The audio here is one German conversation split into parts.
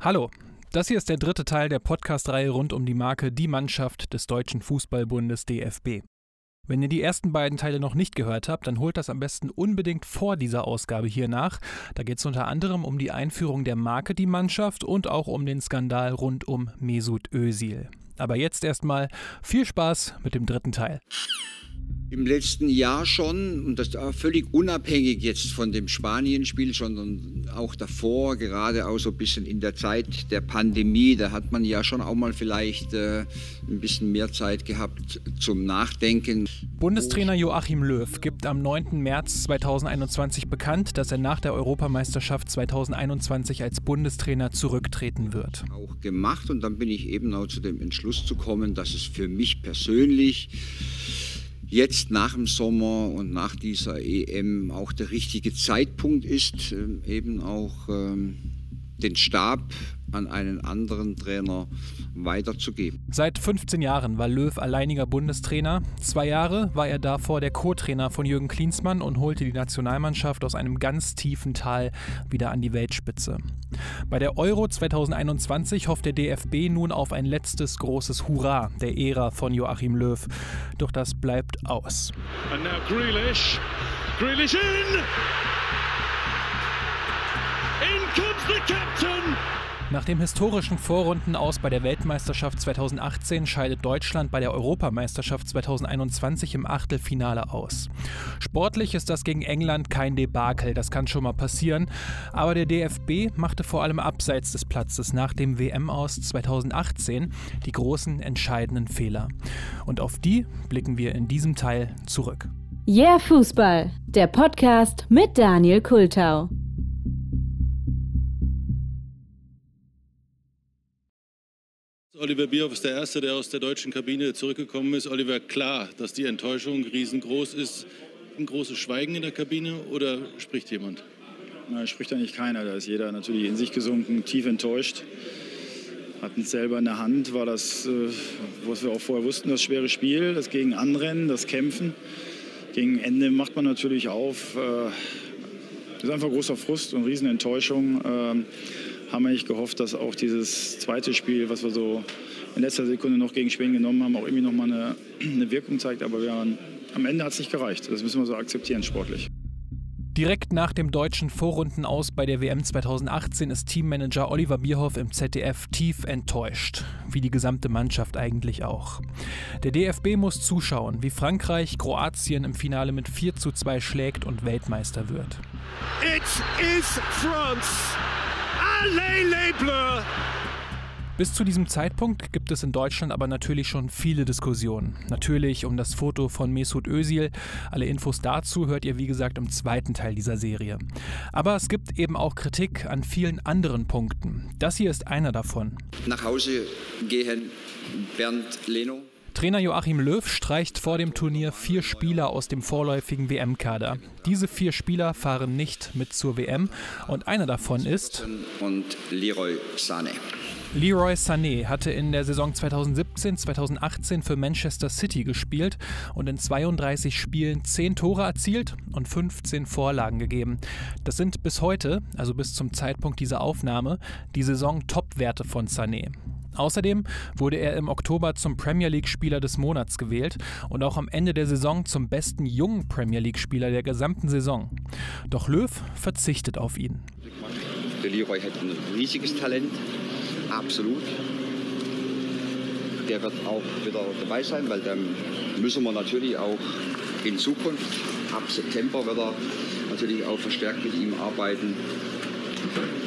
Hallo, das hier ist der dritte Teil der Podcast-Reihe rund um die Marke Die Mannschaft des Deutschen Fußballbundes DFB. Wenn ihr die ersten beiden Teile noch nicht gehört habt, dann holt das am besten unbedingt vor dieser Ausgabe hier nach. Da geht es unter anderem um die Einführung der Marke Die Mannschaft und auch um den Skandal rund um Mesut Özil. Aber jetzt erstmal viel Spaß mit dem dritten Teil. Im letzten Jahr schon, und das völlig unabhängig jetzt von dem Spanien-Spiel, sondern auch davor, gerade auch so ein bisschen in der Zeit der Pandemie, da hat man ja schon auch mal vielleicht äh, ein bisschen mehr Zeit gehabt zum Nachdenken. Bundestrainer Joachim Löw gibt am 9. März 2021 bekannt, dass er nach der Europameisterschaft 2021 als Bundestrainer zurücktreten wird. Auch gemacht und dann bin ich eben auch zu dem Entschluss zu kommen, dass es für mich persönlich jetzt nach dem Sommer und nach dieser EM auch der richtige Zeitpunkt ist, ähm, eben auch ähm, den Stab an einen anderen Trainer weiterzugeben. Seit 15 Jahren war Löw alleiniger Bundestrainer. Zwei Jahre war er davor der Co-Trainer von Jürgen Klinsmann und holte die Nationalmannschaft aus einem ganz tiefen Tal wieder an die Weltspitze. Bei der Euro 2021 hofft der DFB nun auf ein letztes großes Hurra der Ära von Joachim Löw. Doch das bleibt aus. And now Grealish. Grealish in! In comes the captain! Nach dem historischen Vorrundenaus bei der Weltmeisterschaft 2018 scheidet Deutschland bei der Europameisterschaft 2021 im Achtelfinale aus. Sportlich ist das gegen England kein Debakel, das kann schon mal passieren, aber der DFB machte vor allem abseits des Platzes nach dem WM-Aus 2018 die großen entscheidenden Fehler. Und auf die blicken wir in diesem Teil zurück. Yeah Fußball, der Podcast mit Daniel Kultau. Oliver Bierhoff ist der Erste, der aus der deutschen Kabine zurückgekommen ist. Oliver, klar, dass die Enttäuschung riesengroß ist. Ein großes Schweigen in der Kabine oder spricht jemand? Na, spricht eigentlich keiner. Da ist jeder natürlich in sich gesunken, tief enttäuscht. Hatten es selber in der Hand, war das, äh, was wir auch vorher wussten, das schwere Spiel, das gegen Anrennen, das Kämpfen. Gegen Ende macht man natürlich auf. Äh, das ist einfach großer Frust und Riesenenttäuschung. Ähm, haben wir eigentlich gehofft, dass auch dieses zweite Spiel, was wir so in letzter Sekunde noch gegen Schweden genommen haben, auch irgendwie noch mal eine, eine Wirkung zeigt. Aber wir waren, am Ende hat es nicht gereicht. Das müssen wir so akzeptieren sportlich. Direkt nach dem deutschen Vorrundenaus bei der WM 2018 ist Teammanager Oliver Bierhoff im ZDF tief enttäuscht, wie die gesamte Mannschaft eigentlich auch. Der DFB muss zuschauen, wie Frankreich Kroatien im Finale mit 4 zu 2 schlägt und Weltmeister wird. It is France! Bis zu diesem Zeitpunkt gibt es in Deutschland aber natürlich schon viele Diskussionen. Natürlich um das Foto von Mesut Özil. Alle Infos dazu hört ihr wie gesagt im zweiten Teil dieser Serie. Aber es gibt eben auch Kritik an vielen anderen Punkten. Das hier ist einer davon. Nach Hause gehen Bernd Leno. Trainer Joachim Löw streicht vor dem Turnier vier Spieler aus dem vorläufigen WM-Kader. Diese vier Spieler fahren nicht mit zur WM und einer davon ist und Leroy Sané. Leroy Sané hatte in der Saison 2017-2018 für Manchester City gespielt und in 32 Spielen 10 Tore erzielt und 15 Vorlagen gegeben. Das sind bis heute, also bis zum Zeitpunkt dieser Aufnahme, die Saison-Top-Werte von Sané. Außerdem wurde er im Oktober zum Premier League-Spieler des Monats gewählt und auch am Ende der Saison zum besten jungen Premier League-Spieler der gesamten Saison. Doch Löw verzichtet auf ihn. Der Leroy hat ein riesiges Talent, absolut. Der wird auch wieder dabei sein, weil dann müssen wir natürlich auch in Zukunft, ab September wird er natürlich auch verstärkt mit ihm arbeiten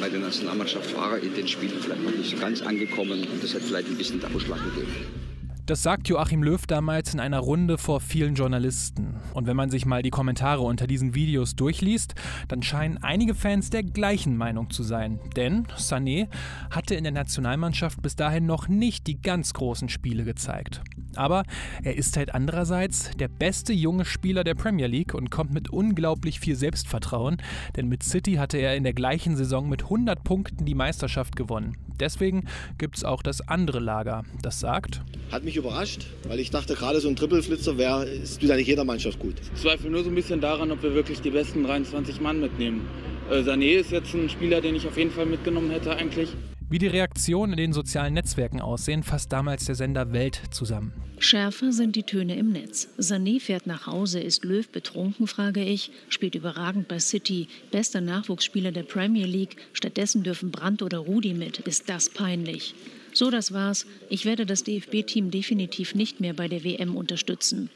bei der Nationalmannschaft war er in den Spielen vielleicht noch nicht so ganz angekommen und das hat vielleicht ein bisschen den Ausschlag gegeben. Das sagt Joachim Löw damals in einer Runde vor vielen Journalisten. Und wenn man sich mal die Kommentare unter diesen Videos durchliest, dann scheinen einige Fans der gleichen Meinung zu sein. Denn Sané hatte in der Nationalmannschaft bis dahin noch nicht die ganz großen Spiele gezeigt. Aber er ist halt andererseits der beste junge Spieler der Premier League und kommt mit unglaublich viel Selbstvertrauen, denn mit City hatte er in der gleichen Saison mit 100 Punkten die Meisterschaft gewonnen. Deswegen gibt es auch das andere Lager, das sagt, hat mich überrascht, weil ich dachte, gerade so ein Trippelflitzer wäre, ja nicht jeder Mannschaft gut. Ich zweifle nur so ein bisschen daran, ob wir wirklich die besten 23 Mann mitnehmen. Äh, Sané ist jetzt ein Spieler, den ich auf jeden Fall mitgenommen hätte eigentlich. Wie die Reaktionen in den sozialen Netzwerken aussehen, fasst damals der Sender Welt zusammen. Schärfer sind die Töne im Netz. Sané fährt nach Hause, ist Löw betrunken, frage ich, spielt überragend bei City, bester Nachwuchsspieler der Premier League, stattdessen dürfen Brandt oder Rudi mit, ist das peinlich. So, das war's. Ich werde das DFB-Team definitiv nicht mehr bei der WM unterstützen.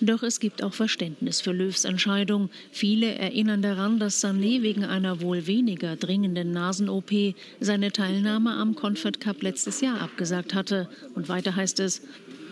Doch es gibt auch Verständnis für Löws Entscheidung. Viele erinnern daran, dass Sané wegen einer wohl weniger dringenden Nasen-OP seine Teilnahme am Confed Cup letztes Jahr abgesagt hatte. Und weiter heißt es,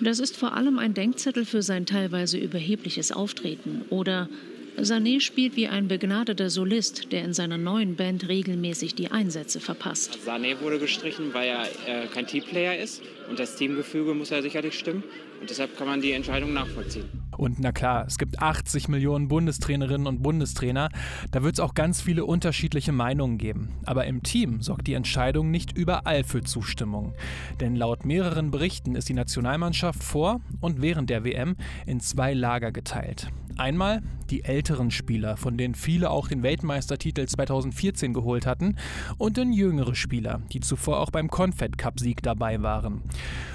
das ist vor allem ein Denkzettel für sein teilweise überhebliches Auftreten. Oder Sané spielt wie ein begnadeter Solist, der in seiner neuen Band regelmäßig die Einsätze verpasst. Sané wurde gestrichen, weil er äh, kein Teamplayer ist und das Teamgefüge muss ja sicherlich stimmen und deshalb kann man die Entscheidung nachvollziehen. Und na klar, es gibt 80 Millionen Bundestrainerinnen und Bundestrainer. Da wird es auch ganz viele unterschiedliche Meinungen geben. Aber im Team sorgt die Entscheidung nicht überall für Zustimmung. Denn laut mehreren Berichten ist die Nationalmannschaft vor und während der WM in zwei Lager geteilt. Einmal die älteren Spieler, von denen viele auch den Weltmeistertitel 2014 geholt hatten, und dann jüngere Spieler, die zuvor auch beim Confed Cup Sieg dabei waren.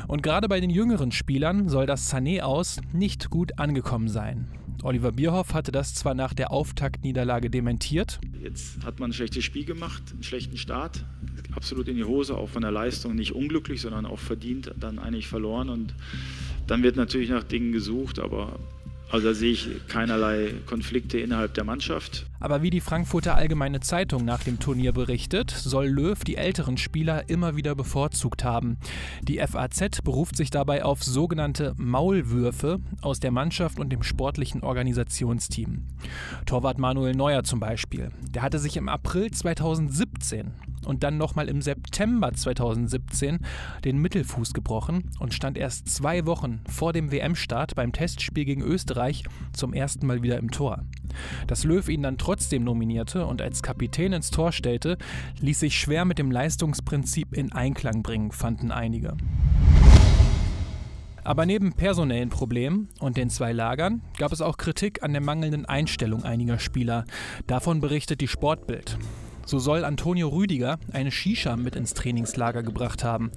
Und gerade bei den jüngeren Spielern soll das Sané aus nicht gut angekommen sein. Oliver Bierhoff hatte das zwar nach der Auftaktniederlage dementiert. Jetzt hat man ein schlechtes Spiel gemacht, einen schlechten Start, absolut in die Hose, auch von der Leistung nicht unglücklich, sondern auch verdient, dann eigentlich verloren und dann wird natürlich nach Dingen gesucht, aber also da sehe ich keinerlei Konflikte innerhalb der Mannschaft. Aber wie die Frankfurter Allgemeine Zeitung nach dem Turnier berichtet, soll Löw die älteren Spieler immer wieder bevorzugt haben. Die FAZ beruft sich dabei auf sogenannte Maulwürfe aus der Mannschaft und dem sportlichen Organisationsteam. Torwart Manuel Neuer zum Beispiel, der hatte sich im April 2017 und dann nochmal im September 2017 den Mittelfuß gebrochen und stand erst zwei Wochen vor dem WM-Start beim Testspiel gegen Österreich zum ersten Mal wieder im Tor. Dass Löw ihn dann trotzdem nominierte und als Kapitän ins Tor stellte, ließ sich schwer mit dem Leistungsprinzip in Einklang bringen, fanden einige. Aber neben personellen Problemen und den zwei Lagern gab es auch Kritik an der mangelnden Einstellung einiger Spieler. Davon berichtet die Sportbild. So soll Antonio Rüdiger eine Shisha mit ins Trainingslager gebracht haben.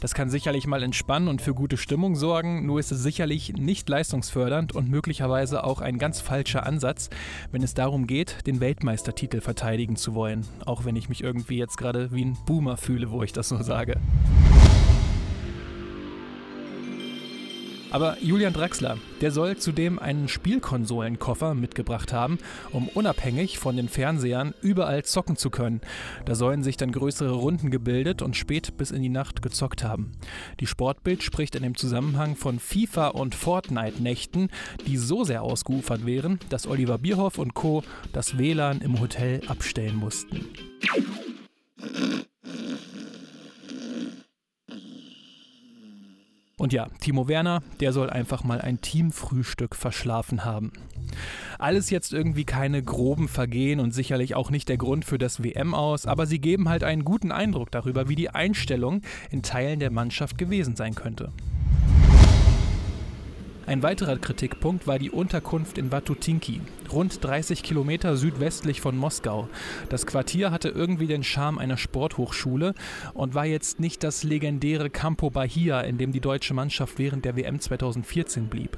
Das kann sicherlich mal entspannen und für gute Stimmung sorgen, nur ist es sicherlich nicht leistungsfördernd und möglicherweise auch ein ganz falscher Ansatz, wenn es darum geht, den Weltmeistertitel verteidigen zu wollen. Auch wenn ich mich irgendwie jetzt gerade wie ein Boomer fühle, wo ich das so sage. Aber Julian Draxler, der soll zudem einen Spielkonsolenkoffer mitgebracht haben, um unabhängig von den Fernsehern überall zocken zu können. Da sollen sich dann größere Runden gebildet und spät bis in die Nacht gezockt haben. Die Sportbild spricht in dem Zusammenhang von FIFA- und Fortnite-Nächten, die so sehr ausgeufert wären, dass Oliver Bierhoff und Co. das WLAN im Hotel abstellen mussten. Und ja, Timo Werner, der soll einfach mal ein Teamfrühstück verschlafen haben. Alles jetzt irgendwie keine groben Vergehen und sicherlich auch nicht der Grund für das WM aus, aber sie geben halt einen guten Eindruck darüber, wie die Einstellung in Teilen der Mannschaft gewesen sein könnte. Ein weiterer Kritikpunkt war die Unterkunft in Watutinki, rund 30 Kilometer südwestlich von Moskau. Das Quartier hatte irgendwie den Charme einer Sporthochschule und war jetzt nicht das legendäre Campo Bahia, in dem die deutsche Mannschaft während der WM 2014 blieb.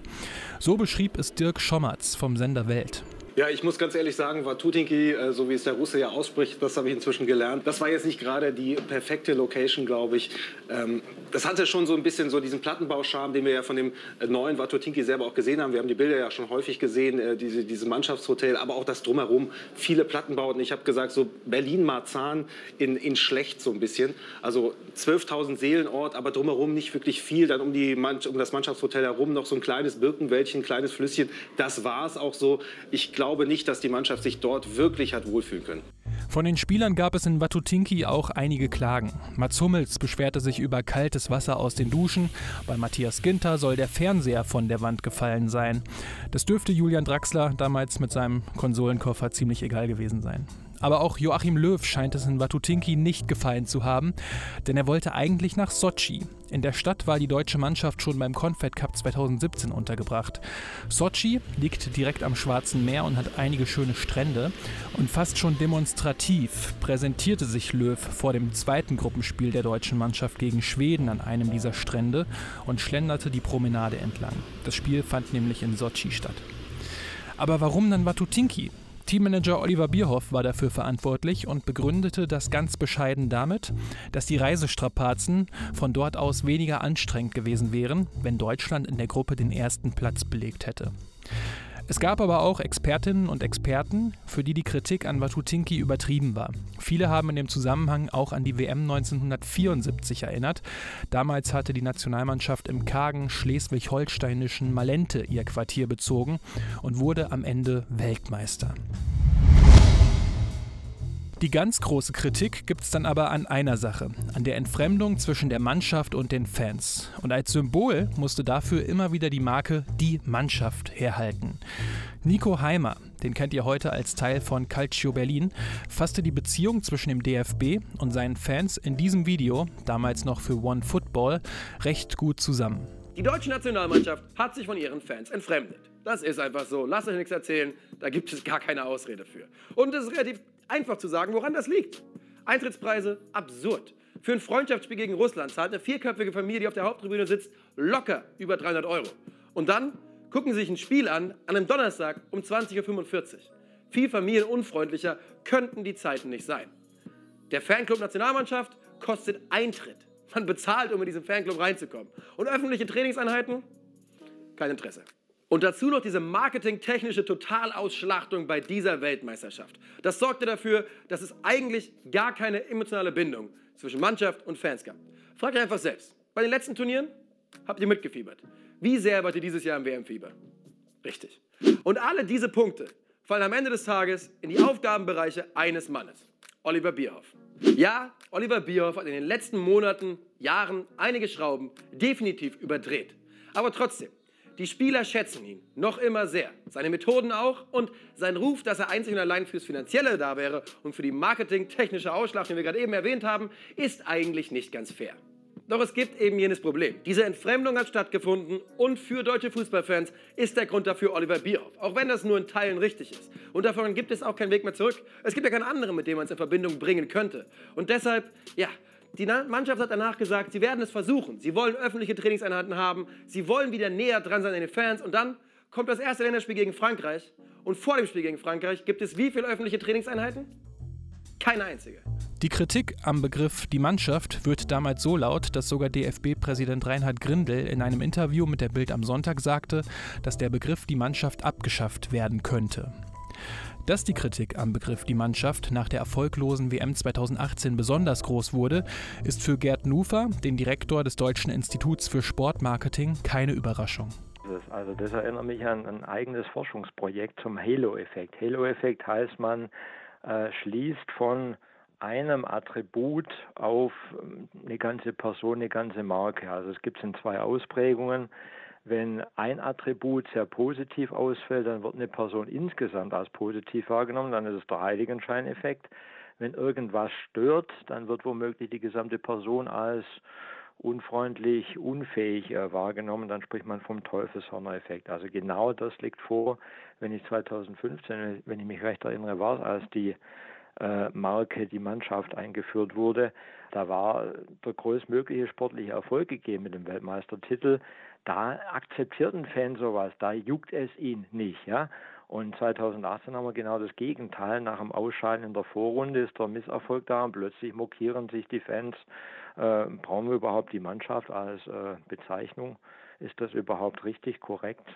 So beschrieb es Dirk Schommerz vom Sender Welt. Ja, ich muss ganz ehrlich sagen, Watutinki, äh, so wie es der Russe ja ausspricht, das habe ich inzwischen gelernt. Das war jetzt nicht gerade die perfekte Location, glaube ich. Ähm, das hatte schon so ein bisschen so diesen Plattenbauscharme, den wir ja von dem äh, neuen Watutinki selber auch gesehen haben. Wir haben die Bilder ja schon häufig gesehen, äh, diese, diese Mannschaftshotel, aber auch das drumherum. Viele Plattenbauten. Ich habe gesagt, so Berlin-Marzahn in, in schlecht so ein bisschen. Also 12.000 Seelenort, aber drumherum nicht wirklich viel. Dann um, die, um das Mannschaftshotel herum noch so ein kleines Birkenwäldchen, ein kleines Flüsschen. Das war es auch so. Ich glaube, glaube nicht, dass die Mannschaft sich dort wirklich hat wohlfühlen können. Von den Spielern gab es in Watutinki auch einige Klagen. Mats Hummels beschwerte sich über kaltes Wasser aus den Duschen. Bei Matthias Ginter soll der Fernseher von der Wand gefallen sein. Das dürfte Julian Draxler damals mit seinem Konsolenkoffer ziemlich egal gewesen sein. Aber auch Joachim Löw scheint es in Watutinki nicht gefallen zu haben, denn er wollte eigentlich nach Sochi. In der Stadt war die deutsche Mannschaft schon beim Confed Cup 2017 untergebracht. Sochi liegt direkt am Schwarzen Meer und hat einige schöne Strände. Und fast schon demonstrativ präsentierte sich Löw vor dem zweiten Gruppenspiel der deutschen Mannschaft gegen Schweden an einem dieser Strände und schlenderte die Promenade entlang. Das Spiel fand nämlich in Sochi statt. Aber warum dann Watutinki? Teammanager Oliver Bierhoff war dafür verantwortlich und begründete das ganz bescheiden damit, dass die Reisestrapazen von dort aus weniger anstrengend gewesen wären, wenn Deutschland in der Gruppe den ersten Platz belegt hätte. Es gab aber auch Expertinnen und Experten, für die die Kritik an Watutinki übertrieben war. Viele haben in dem Zusammenhang auch an die WM 1974 erinnert. Damals hatte die Nationalmannschaft im kargen schleswig-holsteinischen Malente ihr Quartier bezogen und wurde am Ende Weltmeister. Die ganz große Kritik gibt es dann aber an einer Sache, an der Entfremdung zwischen der Mannschaft und den Fans. Und als Symbol musste dafür immer wieder die Marke Die Mannschaft herhalten. Nico Heimer, den kennt ihr heute als Teil von Calcio Berlin, fasste die Beziehung zwischen dem DFB und seinen Fans in diesem Video, damals noch für One Football, recht gut zusammen. Die deutsche Nationalmannschaft hat sich von ihren Fans entfremdet. Das ist einfach so. Lasst euch nichts erzählen. Da gibt es gar keine Ausrede für. Und es ist relativ einfach zu sagen, woran das liegt. Eintrittspreise absurd. Für ein Freundschaftsspiel gegen Russland zahlt eine vierköpfige Familie, die auf der Haupttribüne sitzt, locker über 300 Euro. Und dann gucken sie sich ein Spiel an, an einem Donnerstag um 20.45 Uhr. Viel familienunfreundlicher könnten die Zeiten nicht sein. Der Fanclub Nationalmannschaft kostet Eintritt. Man bezahlt, um in diesen Fanclub reinzukommen. Und öffentliche Trainingseinheiten? Kein Interesse. Und dazu noch diese marketingtechnische Totalausschlachtung bei dieser Weltmeisterschaft. Das sorgte dafür, dass es eigentlich gar keine emotionale Bindung zwischen Mannschaft und Fans gab. Fragt einfach selbst. Bei den letzten Turnieren habt ihr mitgefiebert. Wie sehr wart ihr dieses Jahr im WM-Fieber? Richtig. Und alle diese Punkte fallen am Ende des Tages in die Aufgabenbereiche eines Mannes, Oliver Bierhoff. Ja, Oliver Bierhoff hat in den letzten Monaten, Jahren einige Schrauben definitiv überdreht. Aber trotzdem, die Spieler schätzen ihn noch immer sehr. Seine Methoden auch und sein Ruf, dass er einzig und allein fürs Finanzielle da wäre und für die marketingtechnische Ausschlag, den wir gerade eben erwähnt haben, ist eigentlich nicht ganz fair. Doch es gibt eben jenes Problem. Diese Entfremdung hat stattgefunden und für deutsche Fußballfans ist der Grund dafür Oliver Bierhoff. Auch wenn das nur in Teilen richtig ist. Und davon gibt es auch keinen Weg mehr zurück. Es gibt ja keinen anderen, mit dem man es in Verbindung bringen könnte. Und deshalb, ja, die Mannschaft hat danach gesagt, sie werden es versuchen. Sie wollen öffentliche Trainingseinheiten haben. Sie wollen wieder näher dran sein an den Fans. Und dann kommt das erste Länderspiel gegen Frankreich. Und vor dem Spiel gegen Frankreich gibt es wie viele öffentliche Trainingseinheiten? Keine einzige. Die Kritik am Begriff die Mannschaft wird damals so laut, dass sogar DFB-Präsident Reinhard Grindel in einem Interview mit der Bild am Sonntag sagte, dass der Begriff die Mannschaft abgeschafft werden könnte. Dass die Kritik am Begriff die Mannschaft nach der erfolglosen WM 2018 besonders groß wurde, ist für Gerd Nufer, den Direktor des Deutschen Instituts für Sportmarketing, keine Überraschung. Also das erinnert mich an ein eigenes Forschungsprojekt zum Halo-Effekt. Halo-Effekt heißt, man äh, schließt von einem Attribut auf ähm, eine ganze Person, eine ganze Marke. Also es gibt es in zwei Ausprägungen. Wenn ein Attribut sehr positiv ausfällt, dann wird eine Person insgesamt als positiv wahrgenommen, dann ist es der Heiligenscheineffekt. Wenn irgendwas stört, dann wird womöglich die gesamte Person als unfreundlich, unfähig äh, wahrgenommen, dann spricht man vom Teufelshörner-Effekt. Also genau das liegt vor, wenn ich 2015, wenn ich mich recht erinnere, war es, als die äh, Marke, die Mannschaft eingeführt wurde. Da war der größtmögliche sportliche Erfolg gegeben mit dem Weltmeistertitel. Da akzeptierten Fans sowas, da juckt es ihn nicht, ja. Und 2018 haben wir genau das Gegenteil. Nach dem Ausscheiden in der Vorrunde ist der Misserfolg da und plötzlich mokieren sich die Fans. Äh, brauchen wir überhaupt die Mannschaft als äh, Bezeichnung? Ist das überhaupt richtig korrekt?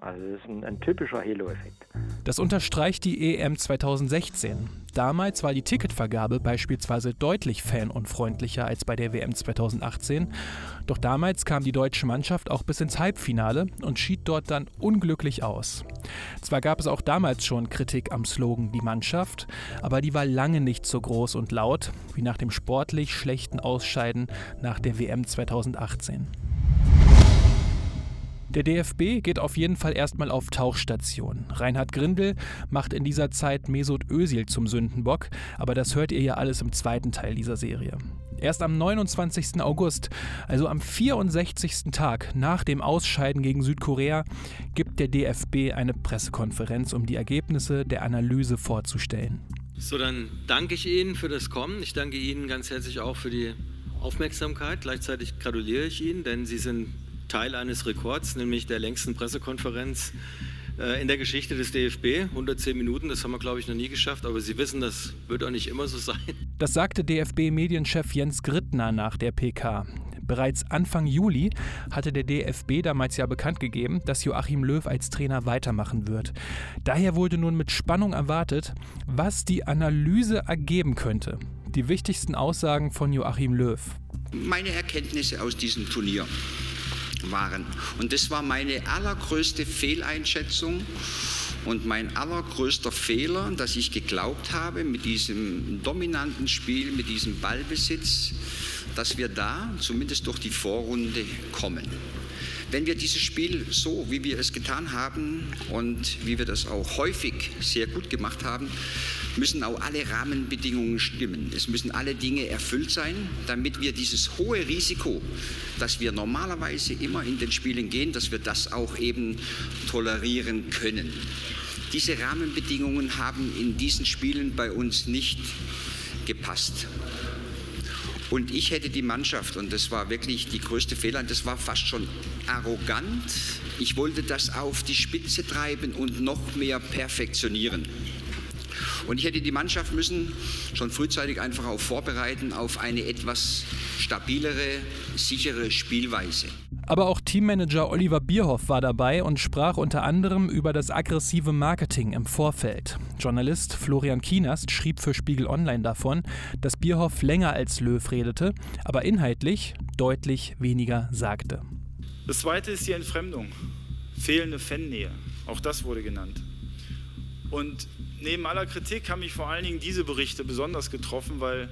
Also das ist ein, ein typischer Halo-Effekt. Das unterstreicht die EM 2016. Damals war die Ticketvergabe beispielsweise deutlich fanunfreundlicher als bei der WM 2018. Doch damals kam die deutsche Mannschaft auch bis ins Halbfinale und schied dort dann unglücklich aus. Zwar gab es auch damals schon Kritik am Slogan Die Mannschaft, aber die war lange nicht so groß und laut wie nach dem sportlich schlechten Ausscheiden nach der WM 2018. Der DFB geht auf jeden Fall erstmal auf Tauchstation. Reinhard Grindel macht in dieser Zeit Mesut Özil zum Sündenbock, aber das hört ihr ja alles im zweiten Teil dieser Serie. Erst am 29. August, also am 64. Tag nach dem Ausscheiden gegen Südkorea, gibt der DFB eine Pressekonferenz, um die Ergebnisse der Analyse vorzustellen. So, dann danke ich Ihnen für das Kommen. Ich danke Ihnen ganz herzlich auch für die Aufmerksamkeit. Gleichzeitig gratuliere ich Ihnen, denn Sie sind Teil eines Rekords, nämlich der längsten Pressekonferenz äh, in der Geschichte des DFB. 110 Minuten, das haben wir, glaube ich, noch nie geschafft, aber Sie wissen, das wird auch nicht immer so sein. Das sagte DFB-Medienchef Jens Grittner nach der PK. Bereits Anfang Juli hatte der DFB damals ja bekannt gegeben, dass Joachim Löw als Trainer weitermachen wird. Daher wurde nun mit Spannung erwartet, was die Analyse ergeben könnte. Die wichtigsten Aussagen von Joachim Löw. Meine Erkenntnisse aus diesem Turnier waren. Und das war meine allergrößte Fehleinschätzung und mein allergrößter Fehler, dass ich geglaubt habe, mit diesem dominanten Spiel, mit diesem Ballbesitz, dass wir da zumindest durch die Vorrunde kommen. Wenn wir dieses Spiel so, wie wir es getan haben und wie wir das auch häufig sehr gut gemacht haben, müssen auch alle Rahmenbedingungen stimmen. Es müssen alle Dinge erfüllt sein, damit wir dieses hohe Risiko, das wir normalerweise immer in den Spielen gehen, dass wir das auch eben tolerieren können. Diese Rahmenbedingungen haben in diesen Spielen bei uns nicht gepasst. Und ich hätte die Mannschaft, und das war wirklich die größte Fehler, das war fast schon arrogant. Ich wollte das auf die Spitze treiben und noch mehr perfektionieren. Und ich hätte die Mannschaft müssen schon frühzeitig einfach auch vorbereiten auf eine etwas stabilere, sichere Spielweise. Aber auch Teammanager Oliver Bierhoff war dabei und sprach unter anderem über das aggressive Marketing im Vorfeld. Journalist Florian Kienast schrieb für Spiegel Online davon, dass Bierhoff länger als Löw redete, aber inhaltlich deutlich weniger sagte. Das zweite ist die Entfremdung, fehlende Fannähe. Auch das wurde genannt. Und neben aller Kritik haben mich vor allen Dingen diese Berichte besonders getroffen, weil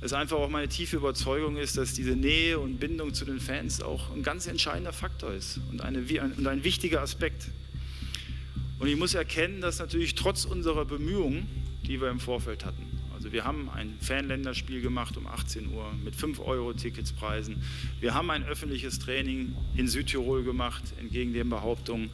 es einfach auch meine tiefe Überzeugung ist, dass diese Nähe und Bindung zu den Fans auch ein ganz entscheidender Faktor ist und, eine, und ein wichtiger Aspekt. Und ich muss erkennen, dass natürlich trotz unserer Bemühungen, die wir im Vorfeld hatten, also wir haben ein Fanländerspiel gemacht um 18 Uhr mit 5 Euro Ticketspreisen. Wir haben ein öffentliches Training in Südtirol gemacht, entgegen den Behauptungen.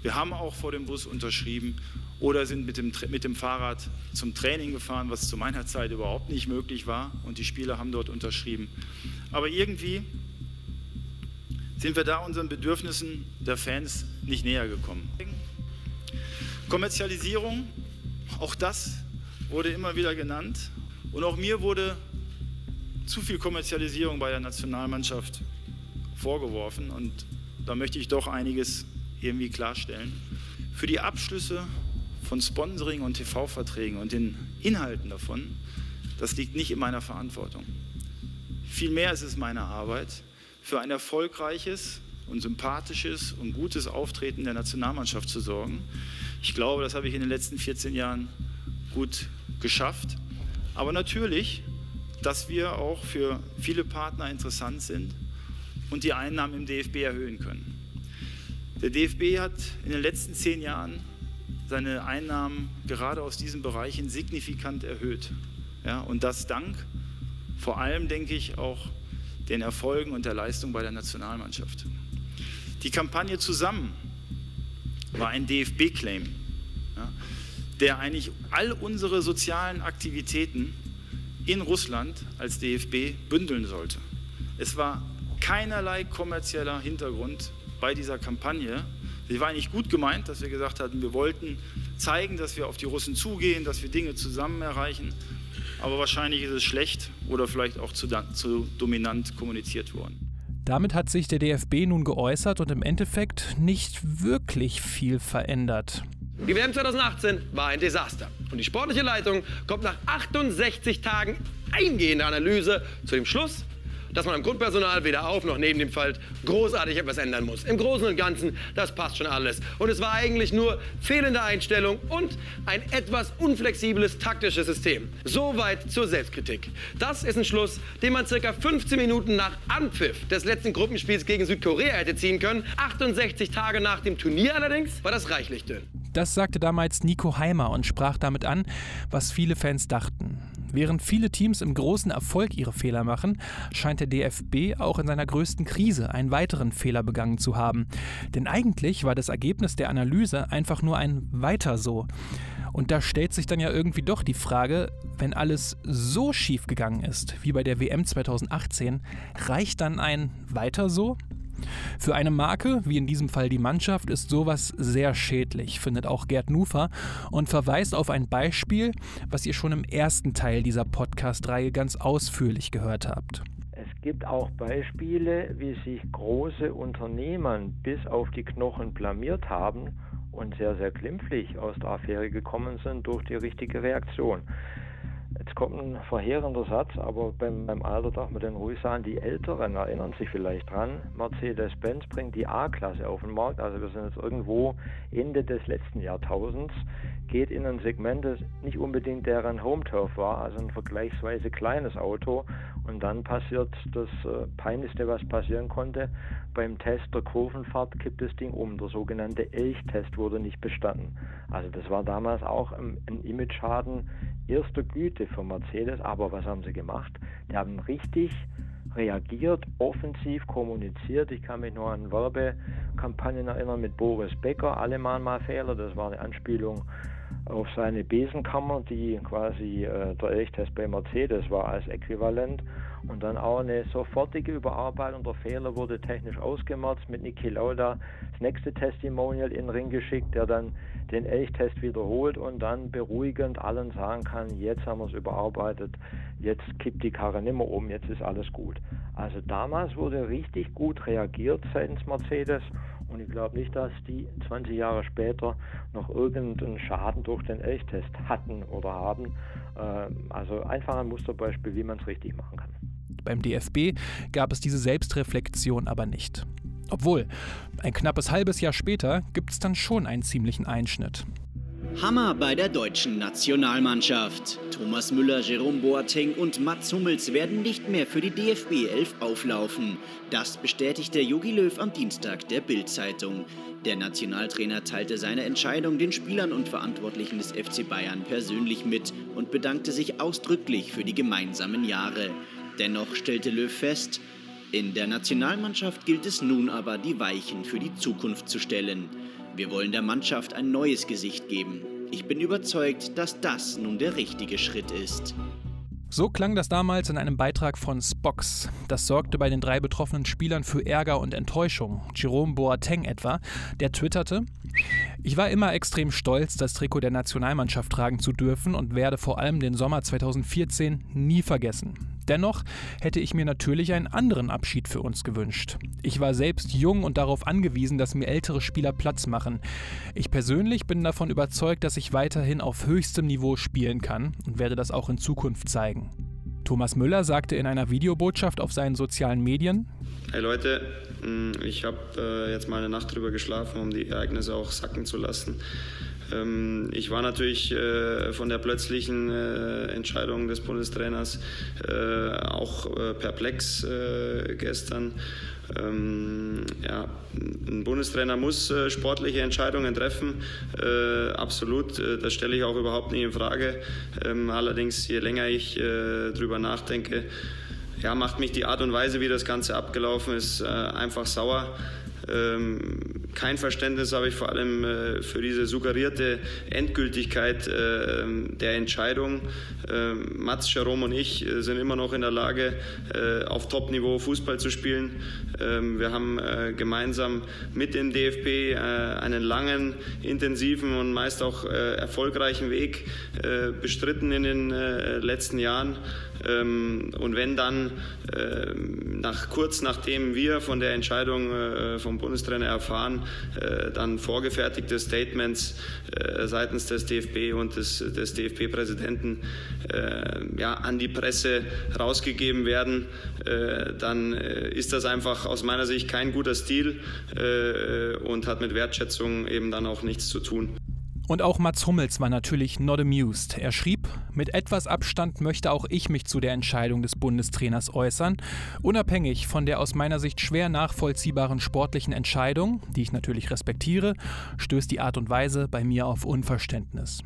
Wir haben auch vor dem Bus unterschrieben oder sind mit dem, mit dem Fahrrad zum Training gefahren, was zu meiner Zeit überhaupt nicht möglich war. Und die Spieler haben dort unterschrieben. Aber irgendwie sind wir da unseren Bedürfnissen der Fans nicht näher gekommen. Kommerzialisierung, auch das wurde immer wieder genannt. Und auch mir wurde zu viel Kommerzialisierung bei der Nationalmannschaft vorgeworfen. Und da möchte ich doch einiges irgendwie klarstellen. Für die Abschlüsse von Sponsoring und TV-Verträgen und den Inhalten davon, das liegt nicht in meiner Verantwortung. Vielmehr ist es meine Arbeit, für ein erfolgreiches und sympathisches und gutes Auftreten der Nationalmannschaft zu sorgen. Ich glaube, das habe ich in den letzten 14 Jahren gut geschafft. Aber natürlich, dass wir auch für viele Partner interessant sind und die Einnahmen im DFB erhöhen können. Der DFB hat in den letzten zehn Jahren seine Einnahmen gerade aus diesen Bereichen signifikant erhöht. Ja, und das dank vor allem, denke ich, auch den Erfolgen und der Leistung bei der Nationalmannschaft. Die Kampagne zusammen war ein DFB-Claim, ja, der eigentlich all unsere sozialen Aktivitäten in Russland als DFB bündeln sollte. Es war keinerlei kommerzieller Hintergrund bei dieser Kampagne, Sie war eigentlich gut gemeint, dass wir gesagt hatten, wir wollten zeigen, dass wir auf die Russen zugehen, dass wir Dinge zusammen erreichen. Aber wahrscheinlich ist es schlecht oder vielleicht auch zu, zu dominant kommuniziert worden. Damit hat sich der DFB nun geäußert und im Endeffekt nicht wirklich viel verändert. Die WM 2018 war ein Desaster. Und die sportliche Leitung kommt nach 68 Tagen eingehender Analyse zu dem Schluss, dass man am Grundpersonal weder auf noch neben dem Feld großartig etwas ändern muss. Im Großen und Ganzen, das passt schon alles. Und es war eigentlich nur fehlende Einstellung und ein etwas unflexibles taktisches System. Soweit zur Selbstkritik. Das ist ein Schluss, den man circa 15 Minuten nach Anpfiff des letzten Gruppenspiels gegen Südkorea hätte ziehen können. 68 Tage nach dem Turnier allerdings war das reichlich dünn. Das sagte damals Nico Heimer und sprach damit an, was viele Fans dachten. Während viele Teams im großen Erfolg ihre Fehler machen, scheint der DFB auch in seiner größten Krise einen weiteren Fehler begangen zu haben. Denn eigentlich war das Ergebnis der Analyse einfach nur ein Weiter so. Und da stellt sich dann ja irgendwie doch die Frage, wenn alles so schief gegangen ist wie bei der WM 2018, reicht dann ein Weiter so? Für eine Marke, wie in diesem Fall die Mannschaft, ist sowas sehr schädlich, findet auch Gerd Nufer und verweist auf ein Beispiel, was ihr schon im ersten Teil dieser Podcast-Reihe ganz ausführlich gehört habt. Es gibt auch Beispiele, wie sich große Unternehmen bis auf die Knochen blamiert haben und sehr, sehr glimpflich aus der Affäre gekommen sind durch die richtige Reaktion. Jetzt kommt ein verheerender Satz, aber beim, beim Alter darf man den ruhig sagen, die Älteren erinnern sich vielleicht dran, Mercedes-Benz bringt die A-Klasse auf den Markt, also wir sind jetzt irgendwo Ende des letzten Jahrtausends, geht in ein Segment, das nicht unbedingt deren Home-Turf war, also ein vergleichsweise kleines Auto und dann passiert das äh, Peinlichste, was passieren konnte, beim Test der Kurvenfahrt kippt das Ding um, der sogenannte Elchtest wurde nicht bestanden. Also das war damals auch ein, ein Image-Schaden erster Güte für Mercedes, aber was haben sie gemacht? Die haben richtig reagiert, offensiv kommuniziert. Ich kann mich nur an Werbekampagnen erinnern mit Boris Becker, alle machen mal Fehler. Das war eine Anspielung auf seine Besenkammer, die quasi äh, der Elchtest bei Mercedes war als Äquivalent. Und dann auch eine sofortige Überarbeitung der Fehler wurde technisch ausgemerzt mit Niki Lauda das nächste Testimonial in den Ring geschickt, der dann den Elchtest wiederholt und dann beruhigend allen sagen kann, jetzt haben wir es überarbeitet, jetzt kippt die Karre nimmer um, jetzt ist alles gut. Also damals wurde richtig gut reagiert seitens Mercedes und ich glaube nicht, dass die 20 Jahre später noch irgendeinen Schaden durch den Elchtest hatten oder haben. Ähm, also einfach ein Musterbeispiel, wie man es richtig machen kann. Beim DFB gab es diese Selbstreflexion aber nicht. Obwohl, ein knappes halbes Jahr später gibt es dann schon einen ziemlichen Einschnitt. Hammer bei der deutschen Nationalmannschaft. Thomas Müller, Jerome Boateng und Mats Hummels werden nicht mehr für die DFB 11 auflaufen. Das bestätigte Jogi Löw am Dienstag der Bild-Zeitung. Der Nationaltrainer teilte seine Entscheidung den Spielern und Verantwortlichen des FC Bayern persönlich mit und bedankte sich ausdrücklich für die gemeinsamen Jahre. Dennoch stellte Löw fest, in der Nationalmannschaft gilt es nun aber, die Weichen für die Zukunft zu stellen. Wir wollen der Mannschaft ein neues Gesicht geben. Ich bin überzeugt, dass das nun der richtige Schritt ist. So klang das damals in einem Beitrag von Spox. Das sorgte bei den drei betroffenen Spielern für Ärger und Enttäuschung. Jerome Boateng etwa, der twitterte: Ich war immer extrem stolz, das Trikot der Nationalmannschaft tragen zu dürfen und werde vor allem den Sommer 2014 nie vergessen. Dennoch hätte ich mir natürlich einen anderen Abschied für uns gewünscht. Ich war selbst jung und darauf angewiesen, dass mir ältere Spieler Platz machen. Ich persönlich bin davon überzeugt, dass ich weiterhin auf höchstem Niveau spielen kann und werde das auch in Zukunft zeigen. Thomas Müller sagte in einer Videobotschaft auf seinen sozialen Medien: Hey Leute, hm, ich habe äh, jetzt mal eine Nacht drüber geschlafen, um die Ereignisse auch sacken zu lassen. Ähm, ich war natürlich äh, von der plötzlichen äh, Entscheidung des Bundestrainers äh, auch perplex gestern. Ähm, ja, ein Bundestrainer muss sportliche Entscheidungen treffen, absolut. das stelle ich auch überhaupt nicht in Frage. Ähm, allerdings, je länger ich drüber nachdenke, ja, macht mich die Art und Weise, wie das Ganze abgelaufen ist, einfach sauer. Ähm, kein Verständnis habe ich vor allem äh, für diese suggerierte Endgültigkeit äh, der Entscheidung. Ähm, Mats, Jerome und ich äh, sind immer noch in der Lage, auf Top-Niveau Fußball zu spielen. Ähm, wir haben gemeinsam mit dem DFB einen langen, intensiven und meist auch erfolgreichen Weg bestritten in den letzten Jahren. Ähm, und wenn dann ähm, nach, kurz nachdem wir von der Entscheidung äh, vom Bundestrainer erfahren, äh, dann vorgefertigte Statements äh, seitens des DFB und des, des DFB-Präsidenten ja, an die Presse rausgegeben werden, dann ist das einfach aus meiner Sicht kein guter Stil und hat mit Wertschätzung eben dann auch nichts zu tun. Und auch Mats Hummels war natürlich not amused. Er schrieb, mit etwas Abstand möchte auch ich mich zu der Entscheidung des Bundestrainers äußern. Unabhängig von der aus meiner Sicht schwer nachvollziehbaren sportlichen Entscheidung, die ich natürlich respektiere, stößt die Art und Weise bei mir auf Unverständnis.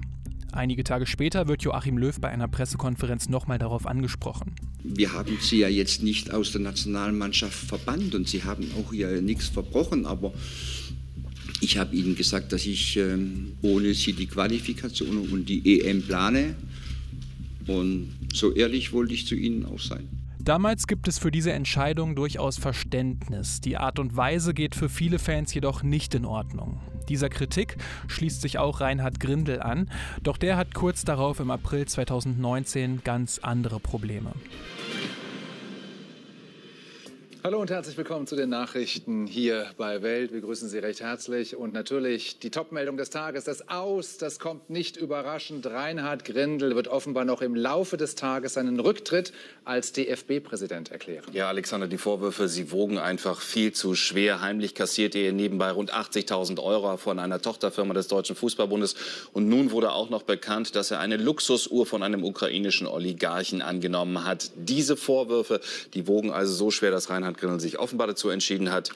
Einige Tage später wird Joachim Löw bei einer Pressekonferenz nochmal darauf angesprochen. Wir haben sie ja jetzt nicht aus der Nationalmannschaft verbannt und sie haben auch ja nichts verbrochen, aber ich habe Ihnen gesagt, dass ich ähm, ohne Sie die Qualifikation und die EM plane. Und so ehrlich wollte ich zu Ihnen auch sein. Damals gibt es für diese Entscheidung durchaus Verständnis. Die Art und Weise geht für viele Fans jedoch nicht in Ordnung. Dieser Kritik schließt sich auch Reinhard Grindel an, doch der hat kurz darauf im April 2019 ganz andere Probleme. Hallo und herzlich willkommen zu den Nachrichten hier bei Welt. Wir grüßen Sie recht herzlich. Und natürlich die Topmeldung des Tages, das Aus, das kommt nicht überraschend. Reinhard Grindel wird offenbar noch im Laufe des Tages seinen Rücktritt als DFB-Präsident erklären. Ja, Alexander, die Vorwürfe, Sie wogen einfach viel zu schwer. Heimlich kassiert er nebenbei rund 80.000 Euro von einer Tochterfirma des Deutschen Fußballbundes. Und nun wurde auch noch bekannt, dass er eine Luxusuhr von einem ukrainischen Oligarchen angenommen hat. Diese Vorwürfe, die wogen also so schwer, dass Reinhard Reinhard Grindel sich offenbar dazu entschieden hat,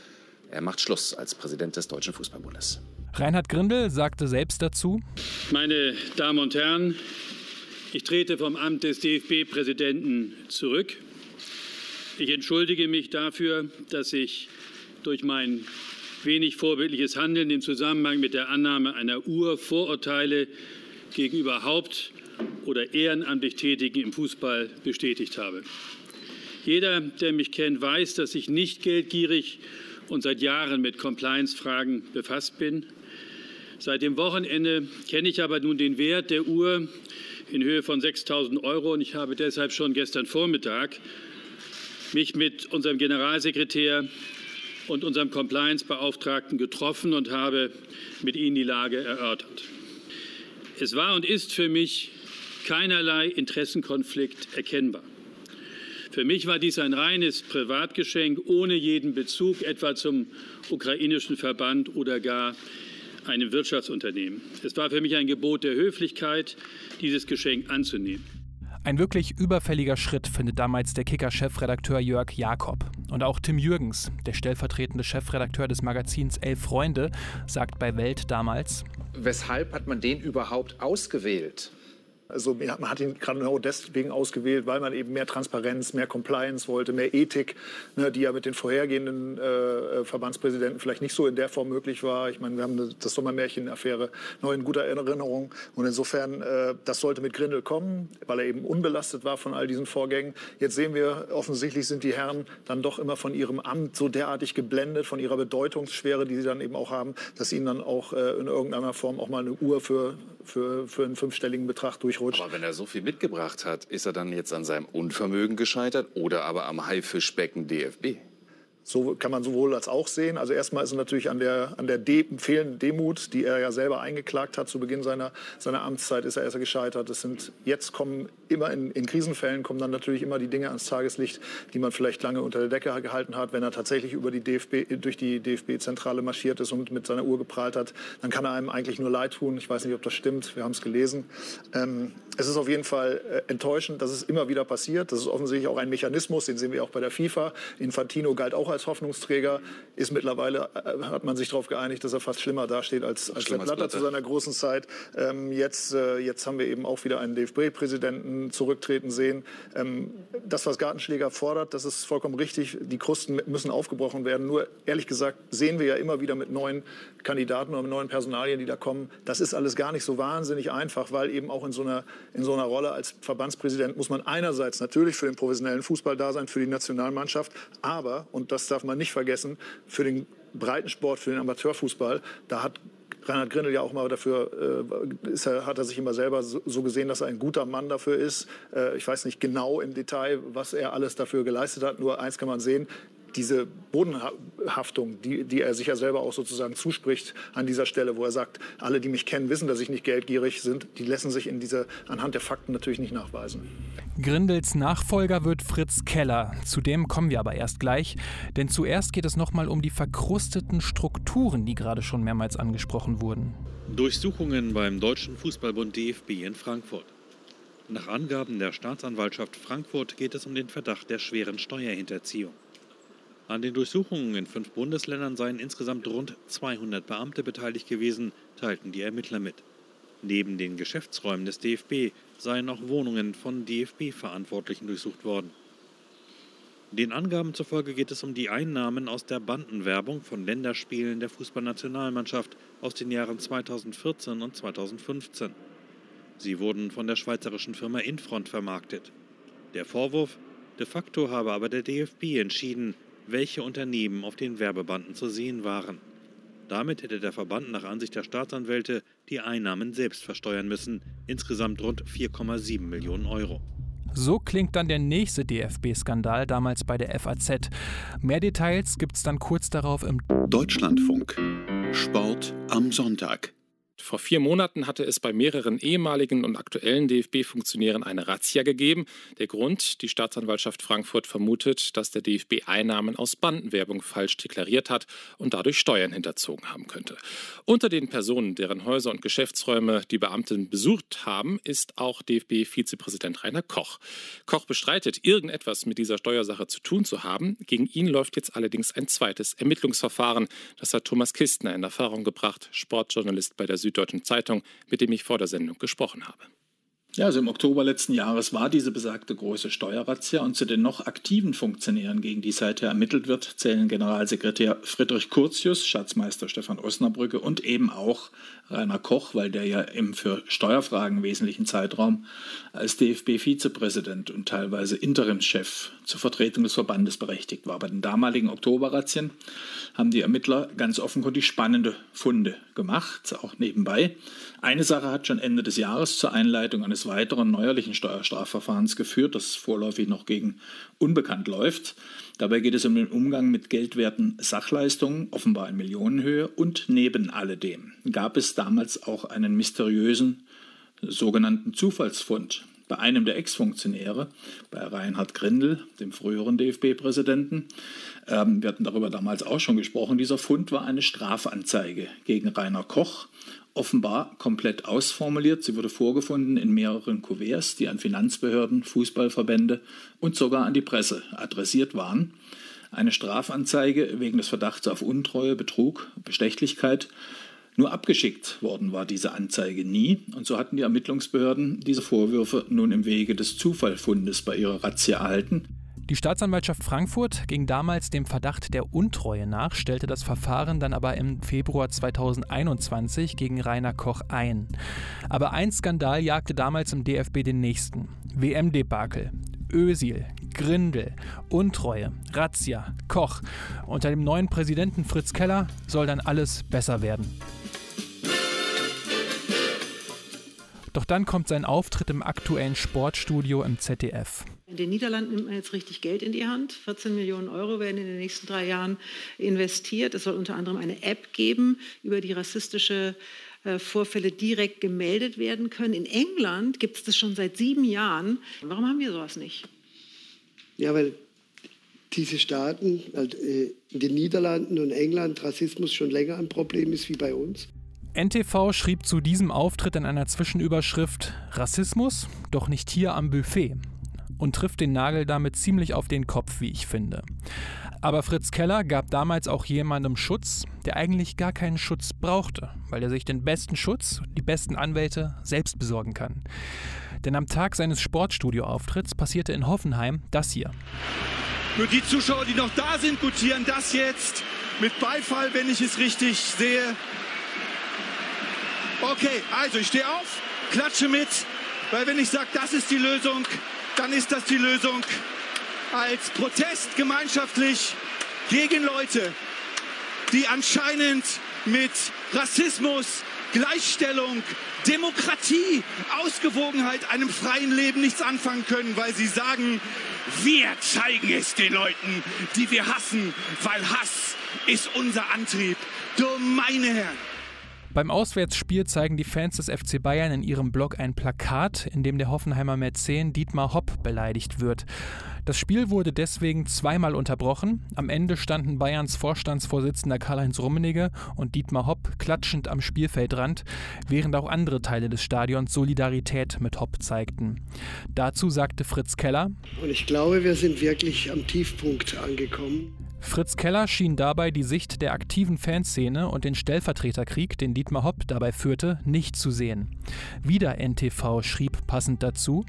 er macht Schluss als Präsident des Deutschen Fußballbundes. Reinhard Grindel sagte selbst dazu: Meine Damen und Herren, ich trete vom Amt des DFB-Präsidenten zurück. Ich entschuldige mich dafür, dass ich durch mein wenig vorbildliches Handeln im Zusammenhang mit der Annahme einer Uhr Vorurteile gegenüber Haupt- oder ehrenamtlich Tätigen im Fußball bestätigt habe. Jeder, der mich kennt, weiß, dass ich nicht geldgierig und seit Jahren mit Compliance-Fragen befasst bin. Seit dem Wochenende kenne ich aber nun den Wert der Uhr in Höhe von 6.000 Euro und ich habe deshalb schon gestern Vormittag mich mit unserem Generalsekretär und unserem Compliance-Beauftragten getroffen und habe mit ihnen die Lage erörtert. Es war und ist für mich keinerlei Interessenkonflikt erkennbar. Für mich war dies ein reines Privatgeschenk ohne jeden Bezug etwa zum ukrainischen Verband oder gar einem Wirtschaftsunternehmen. Es war für mich ein Gebot der Höflichkeit, dieses Geschenk anzunehmen. Ein wirklich überfälliger Schritt findet damals der Kicker-Chefredakteur Jörg Jakob. Und auch Tim Jürgens, der stellvertretende Chefredakteur des Magazins Elf Freunde, sagt bei Welt damals: Weshalb hat man den überhaupt ausgewählt? Also man hat ihn gerade genau deswegen ausgewählt, weil man eben mehr Transparenz, mehr Compliance wollte, mehr Ethik, ne, die ja mit den vorhergehenden äh, Verbandspräsidenten vielleicht nicht so in der Form möglich war. Ich meine, wir haben das Sommermärchen-Affäre noch in guter Erinnerung. Und insofern, äh, das sollte mit Grindel kommen, weil er eben unbelastet war von all diesen Vorgängen. Jetzt sehen wir, offensichtlich sind die Herren dann doch immer von ihrem Amt so derartig geblendet, von ihrer Bedeutungsschwere, die sie dann eben auch haben, dass ihnen dann auch äh, in irgendeiner Form auch mal eine Uhr für, für, für einen fünfstelligen Betrag durch durchrutscht. Aber wenn er so viel mitgebracht hat, ist er dann jetzt an seinem Unvermögen gescheitert oder aber am Haifischbecken DFB? So kann man sowohl als auch sehen. Also erstmal ist es natürlich an der, an der De fehlenden Demut, die er ja selber eingeklagt hat zu Beginn seiner, seiner Amtszeit, ist er erst gescheitert. Das sind, jetzt kommen immer in, in Krisenfällen kommen dann natürlich immer die Dinge ans Tageslicht, die man vielleicht lange unter der Decke gehalten hat. Wenn er tatsächlich über die DFB, durch die DFB-Zentrale marschiert ist und mit seiner Uhr geprahlt hat, dann kann er einem eigentlich nur leid tun. Ich weiß nicht, ob das stimmt. Wir haben es gelesen. Ähm, es ist auf jeden Fall äh, enttäuschend, dass es immer wieder passiert. Das ist offensichtlich auch ein Mechanismus, den sehen wir auch bei der FIFA. Infantino galt auch als Hoffnungsträger, ist mittlerweile, äh, hat man sich darauf geeinigt, dass er fast schlimmer dasteht als, als der Blatter zu seiner großen Zeit. Ähm, jetzt, äh, jetzt haben wir eben auch wieder einen DFB-Präsidenten zurücktreten sehen. Ähm, das, was Gartenschläger fordert, das ist vollkommen richtig. Die Krusten müssen aufgebrochen werden. Nur ehrlich gesagt sehen wir ja immer wieder mit neuen Kandidaten oder mit neuen Personalien, die da kommen. Das ist alles gar nicht so wahnsinnig einfach, weil eben auch in so einer, in so einer Rolle als Verbandspräsident muss man einerseits natürlich für den professionellen Fußball da sein, für die Nationalmannschaft, aber, und das darf man nicht vergessen, für den Breitensport, für den Amateurfußball, da hat Reinhard Grindel ja auch mal dafür, äh, ist er, hat er sich immer selber so, so, gesehen, dass er ein guter Mann dafür ist. Äh, ich weiß nicht genau im Detail, was er alles dafür geleistet hat. Nur eins kann man sehen, diese Bodenhaftung, die, die er sich ja selber auch sozusagen zuspricht an dieser Stelle, wo er sagt, alle, die mich kennen, wissen, dass ich nicht geldgierig sind, die lassen sich in diese, anhand der Fakten natürlich nicht nachweisen. Grindels Nachfolger wird Fritz Keller. Zu dem kommen wir aber erst gleich, denn zuerst geht es nochmal um die verkrusteten Strukturen, die gerade schon mehrmals angesprochen wurden. Durchsuchungen beim Deutschen Fußballbund DFB in Frankfurt. Nach Angaben der Staatsanwaltschaft Frankfurt geht es um den Verdacht der schweren Steuerhinterziehung. An den Durchsuchungen in fünf Bundesländern seien insgesamt rund 200 Beamte beteiligt gewesen, teilten die Ermittler mit. Neben den Geschäftsräumen des DFB seien auch Wohnungen von DFB-Verantwortlichen durchsucht worden. Den Angaben zufolge geht es um die Einnahmen aus der Bandenwerbung von Länderspielen der Fußballnationalmannschaft aus den Jahren 2014 und 2015. Sie wurden von der schweizerischen Firma Infront vermarktet. Der Vorwurf, de facto habe aber der DFB entschieden, welche Unternehmen auf den Werbebanden zu sehen waren. Damit hätte der Verband nach Ansicht der Staatsanwälte die Einnahmen selbst versteuern müssen, insgesamt rund 4,7 Millionen Euro. So klingt dann der nächste DFB-Skandal, damals bei der FAZ. Mehr Details gibt es dann kurz darauf im Deutschlandfunk. Sport am Sonntag. Vor vier Monaten hatte es bei mehreren ehemaligen und aktuellen DFB-Funktionären eine Razzia gegeben. Der Grund, die Staatsanwaltschaft Frankfurt vermutet, dass der DFB Einnahmen aus Bandenwerbung falsch deklariert hat und dadurch Steuern hinterzogen haben könnte. Unter den Personen, deren Häuser und Geschäftsräume die Beamten besucht haben, ist auch DFB-Vizepräsident Rainer Koch. Koch bestreitet, irgendetwas mit dieser Steuersache zu tun zu haben. Gegen ihn läuft jetzt allerdings ein zweites Ermittlungsverfahren. Das hat Thomas Kistner in Erfahrung gebracht, Sportjournalist bei der Süddeutschen Zeitung, mit dem ich vor der Sendung gesprochen habe. Ja, also im Oktober letzten Jahres war diese besagte große Steuerrazzia und zu den noch aktiven Funktionären, gegen die seither ermittelt wird, zählen Generalsekretär Friedrich Curtius, Schatzmeister Stefan Osnabrücke und eben auch Rainer Koch, weil der ja im für Steuerfragen wesentlichen Zeitraum als DFB-Vizepräsident und teilweise Interimschef zur Vertretung des Verbandes berechtigt war. Bei den damaligen Oktoberrazzien haben die Ermittler ganz offenkundig spannende Funde gemacht, auch nebenbei. Eine Sache hat schon Ende des Jahres zur Einleitung eines weiteren neuerlichen Steuerstrafverfahrens geführt, das vorläufig noch gegen Unbekannt läuft. Dabei geht es um den Umgang mit geldwerten Sachleistungen, offenbar in Millionenhöhe. Und neben alledem gab es damals auch einen mysteriösen sogenannten Zufallsfund bei einem der Ex-Funktionäre, bei Reinhard Grindel, dem früheren DFB-Präsidenten. Ähm, wir hatten darüber damals auch schon gesprochen. Dieser Fund war eine Strafanzeige gegen Rainer Koch offenbar komplett ausformuliert. Sie wurde vorgefunden in mehreren Kuverts, die an Finanzbehörden, Fußballverbände und sogar an die Presse adressiert waren. Eine Strafanzeige wegen des Verdachts auf Untreue, Betrug, Bestechlichkeit. Nur abgeschickt worden war diese Anzeige nie. Und so hatten die Ermittlungsbehörden diese Vorwürfe nun im Wege des Zufallfundes bei ihrer Razzia erhalten. Die Staatsanwaltschaft Frankfurt ging damals dem Verdacht der Untreue nach, stellte das Verfahren dann aber im Februar 2021 gegen Rainer Koch ein. Aber ein Skandal jagte damals im DFB den nächsten. WM-Debakel. Ösil, Grindel, Untreue, Razzia, Koch. Unter dem neuen Präsidenten Fritz Keller soll dann alles besser werden. Doch dann kommt sein Auftritt im aktuellen Sportstudio im ZDF. In den Niederlanden nimmt man jetzt richtig Geld in die Hand. 14 Millionen Euro werden in den nächsten drei Jahren investiert. Es soll unter anderem eine App geben, über die rassistische äh, Vorfälle direkt gemeldet werden können. In England gibt es das schon seit sieben Jahren. Warum haben wir sowas nicht? Ja, weil diese Staaten, äh, in den Niederlanden und England, Rassismus schon länger ein Problem ist wie bei uns. NTV schrieb zu diesem Auftritt in einer Zwischenüberschrift Rassismus, doch nicht hier am Buffet und trifft den Nagel damit ziemlich auf den Kopf, wie ich finde. Aber Fritz Keller gab damals auch jemandem Schutz, der eigentlich gar keinen Schutz brauchte, weil er sich den besten Schutz, die besten Anwälte selbst besorgen kann. Denn am Tag seines Sportstudio-Auftritts passierte in Hoffenheim das hier. Nur die Zuschauer, die noch da sind, gutieren das jetzt mit Beifall, wenn ich es richtig sehe. Okay, also ich stehe auf, klatsche mit, weil wenn ich sage, das ist die Lösung, dann ist das die Lösung als Protest gemeinschaftlich gegen Leute, die anscheinend mit Rassismus, Gleichstellung, Demokratie, Ausgewogenheit, einem freien Leben nichts anfangen können, weil sie sagen, wir zeigen es den Leuten, die wir hassen, weil Hass ist unser Antrieb. Du meine Herren. Beim Auswärtsspiel zeigen die Fans des FC Bayern in ihrem Blog ein Plakat, in dem der Hoffenheimer Mäzen Dietmar Hopp beleidigt wird. Das Spiel wurde deswegen zweimal unterbrochen. Am Ende standen Bayerns Vorstandsvorsitzender Karl-Heinz Rummenigge und Dietmar Hopp klatschend am Spielfeldrand, während auch andere Teile des Stadions Solidarität mit Hopp zeigten. Dazu sagte Fritz Keller: Und ich glaube, wir sind wirklich am Tiefpunkt angekommen. Fritz Keller schien dabei die Sicht der aktiven Fanszene und den Stellvertreterkrieg, den Dietmar Hopp dabei führte, nicht zu sehen. Wieder NTV schrieb passend dazu,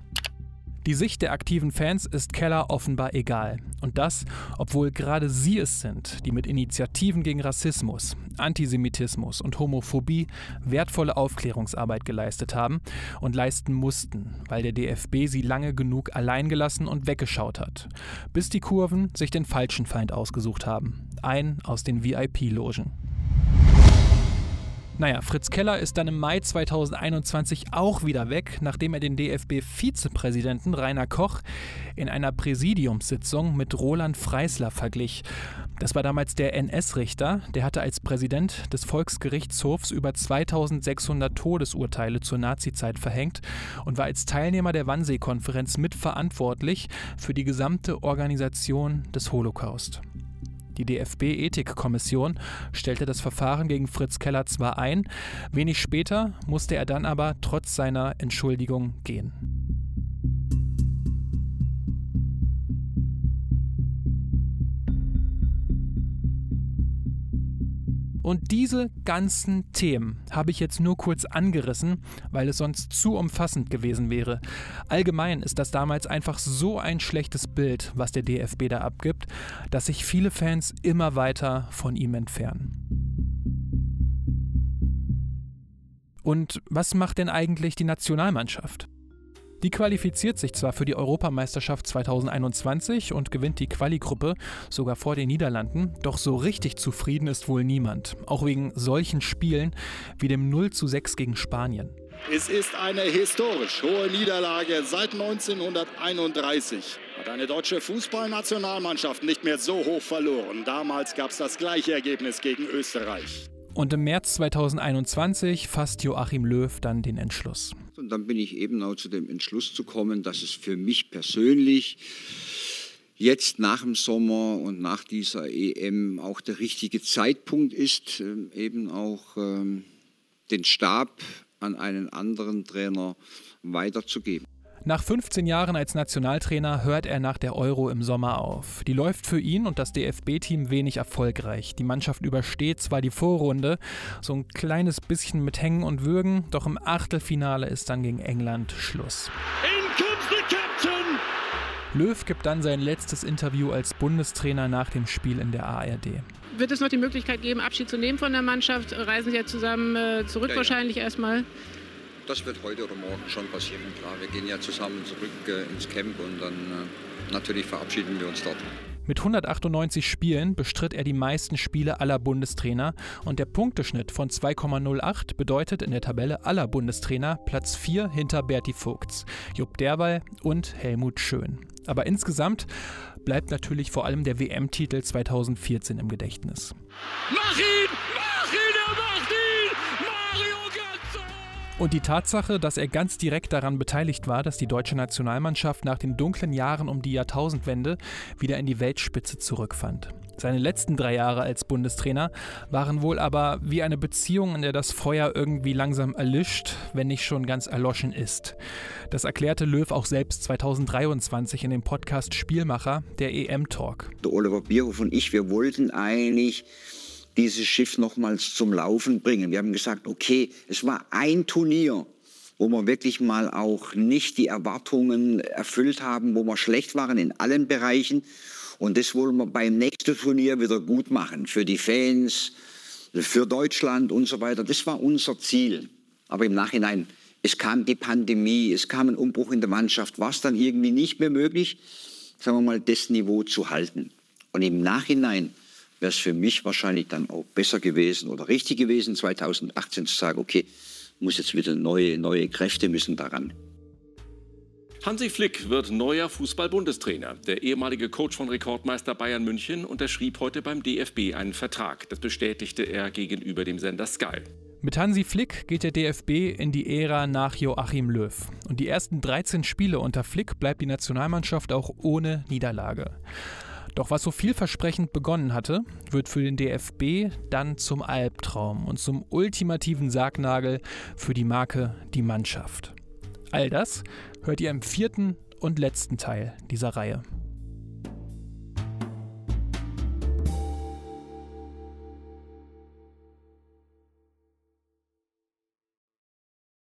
die Sicht der aktiven Fans ist Keller offenbar egal. Und das, obwohl gerade sie es sind, die mit Initiativen gegen Rassismus, Antisemitismus und Homophobie wertvolle Aufklärungsarbeit geleistet haben und leisten mussten, weil der DFB sie lange genug allein gelassen und weggeschaut hat, bis die Kurven sich den falschen Feind ausgesucht haben, einen aus den VIP-Logen. Naja, Fritz Keller ist dann im Mai 2021 auch wieder weg, nachdem er den DFB-Vizepräsidenten Rainer Koch in einer Präsidiumssitzung mit Roland Freisler verglich. Das war damals der NS-Richter, der hatte als Präsident des Volksgerichtshofs über 2600 Todesurteile zur Nazizeit verhängt und war als Teilnehmer der Wannsee-Konferenz mitverantwortlich für die gesamte Organisation des Holocaust. Die DFB-Ethikkommission stellte das Verfahren gegen Fritz Keller zwar ein, wenig später musste er dann aber trotz seiner Entschuldigung gehen. Und diese ganzen Themen habe ich jetzt nur kurz angerissen, weil es sonst zu umfassend gewesen wäre. Allgemein ist das damals einfach so ein schlechtes Bild, was der DFB da abgibt, dass sich viele Fans immer weiter von ihm entfernen. Und was macht denn eigentlich die Nationalmannschaft? Die qualifiziert sich zwar für die Europameisterschaft 2021 und gewinnt die Quali-Gruppe sogar vor den Niederlanden, doch so richtig zufrieden ist wohl niemand, auch wegen solchen Spielen wie dem 0 zu 6 gegen Spanien. Es ist eine historisch hohe Niederlage. Seit 1931 hat eine deutsche Fußballnationalmannschaft nicht mehr so hoch verloren. Damals gab es das gleiche Ergebnis gegen Österreich. Und im März 2021 fasst Joachim Löw dann den Entschluss. Und dann bin ich eben auch zu dem Entschluss zu kommen, dass es für mich persönlich jetzt nach dem Sommer und nach dieser EM auch der richtige Zeitpunkt ist, ähm, eben auch ähm, den Stab an einen anderen Trainer weiterzugeben. Nach 15 Jahren als Nationaltrainer hört er nach der Euro im Sommer auf. Die läuft für ihn und das DFB-Team wenig erfolgreich. Die Mannschaft übersteht zwar die Vorrunde, so ein kleines bisschen mit Hängen und Würgen, doch im Achtelfinale ist dann gegen England Schluss. In comes the captain! Löw gibt dann sein letztes Interview als Bundestrainer nach dem Spiel in der ARD. Wird es noch die Möglichkeit geben, Abschied zu nehmen von der Mannschaft? Reisen Sie ja zusammen äh, zurück Ja, ja. wahrscheinlich erstmal? Das wird heute oder morgen schon passieren. Klar, wir gehen ja zusammen zurück äh, ins Camp und dann äh, natürlich verabschieden wir uns dort. Mit 198 Spielen bestritt er die meisten Spiele aller Bundestrainer und der Punkteschnitt von 2,08 bedeutet in der Tabelle aller Bundestrainer Platz 4 hinter Berti Vogts, Jupp Derwall und Helmut Schön. Aber insgesamt bleibt natürlich vor allem der WM-Titel 2014 im Gedächtnis. Mach ihn! Mach Und die Tatsache, dass er ganz direkt daran beteiligt war, dass die deutsche Nationalmannschaft nach den dunklen Jahren um die Jahrtausendwende wieder in die Weltspitze zurückfand. Seine letzten drei Jahre als Bundestrainer waren wohl aber wie eine Beziehung, in der das Feuer irgendwie langsam erlischt, wenn nicht schon ganz erloschen ist. Das erklärte Löw auch selbst 2023 in dem Podcast Spielmacher, der EM-Talk. Der Oliver Bierhoff und ich, wir wollten eigentlich dieses Schiff nochmals zum Laufen bringen. Wir haben gesagt, okay, es war ein Turnier, wo wir wirklich mal auch nicht die Erwartungen erfüllt haben, wo wir schlecht waren in allen Bereichen. Und das wollen wir beim nächsten Turnier wieder gut machen. Für die Fans, für Deutschland und so weiter. Das war unser Ziel. Aber im Nachhinein, es kam die Pandemie, es kam ein Umbruch in der Mannschaft, war es dann irgendwie nicht mehr möglich, sagen wir mal, das Niveau zu halten. Und im Nachhinein wäre es für mich wahrscheinlich dann auch besser gewesen oder richtig gewesen, 2018 zu sagen, okay, muss jetzt wieder neue, neue Kräfte müssen daran. Hansi Flick wird neuer Fußball-Bundestrainer. Der ehemalige Coach von Rekordmeister Bayern München unterschrieb heute beim DFB einen Vertrag. Das bestätigte er gegenüber dem Sender Sky. Mit Hansi Flick geht der DFB in die Ära nach Joachim Löw. Und die ersten 13 Spiele unter Flick bleibt die Nationalmannschaft auch ohne Niederlage. Doch was so vielversprechend begonnen hatte, wird für den DFB dann zum Albtraum und zum ultimativen Sargnagel für die Marke Die Mannschaft. All das hört ihr im vierten und letzten Teil dieser Reihe.